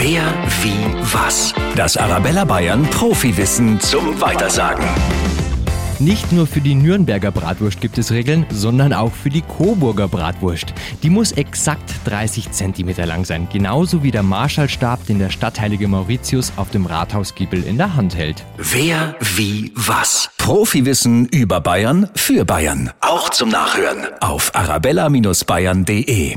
Wer, wie, was? Das Arabella Bayern Profiwissen zum Weitersagen. Nicht nur für die Nürnberger Bratwurst gibt es Regeln, sondern auch für die Coburger Bratwurst. Die muss exakt 30 cm lang sein, genauso wie der Marschallstab, den der stadtheilige Mauritius auf dem Rathausgiebel in der Hand hält. Wer, wie, was? Profiwissen über Bayern für Bayern. Auch zum Nachhören auf arabella-bayern.de.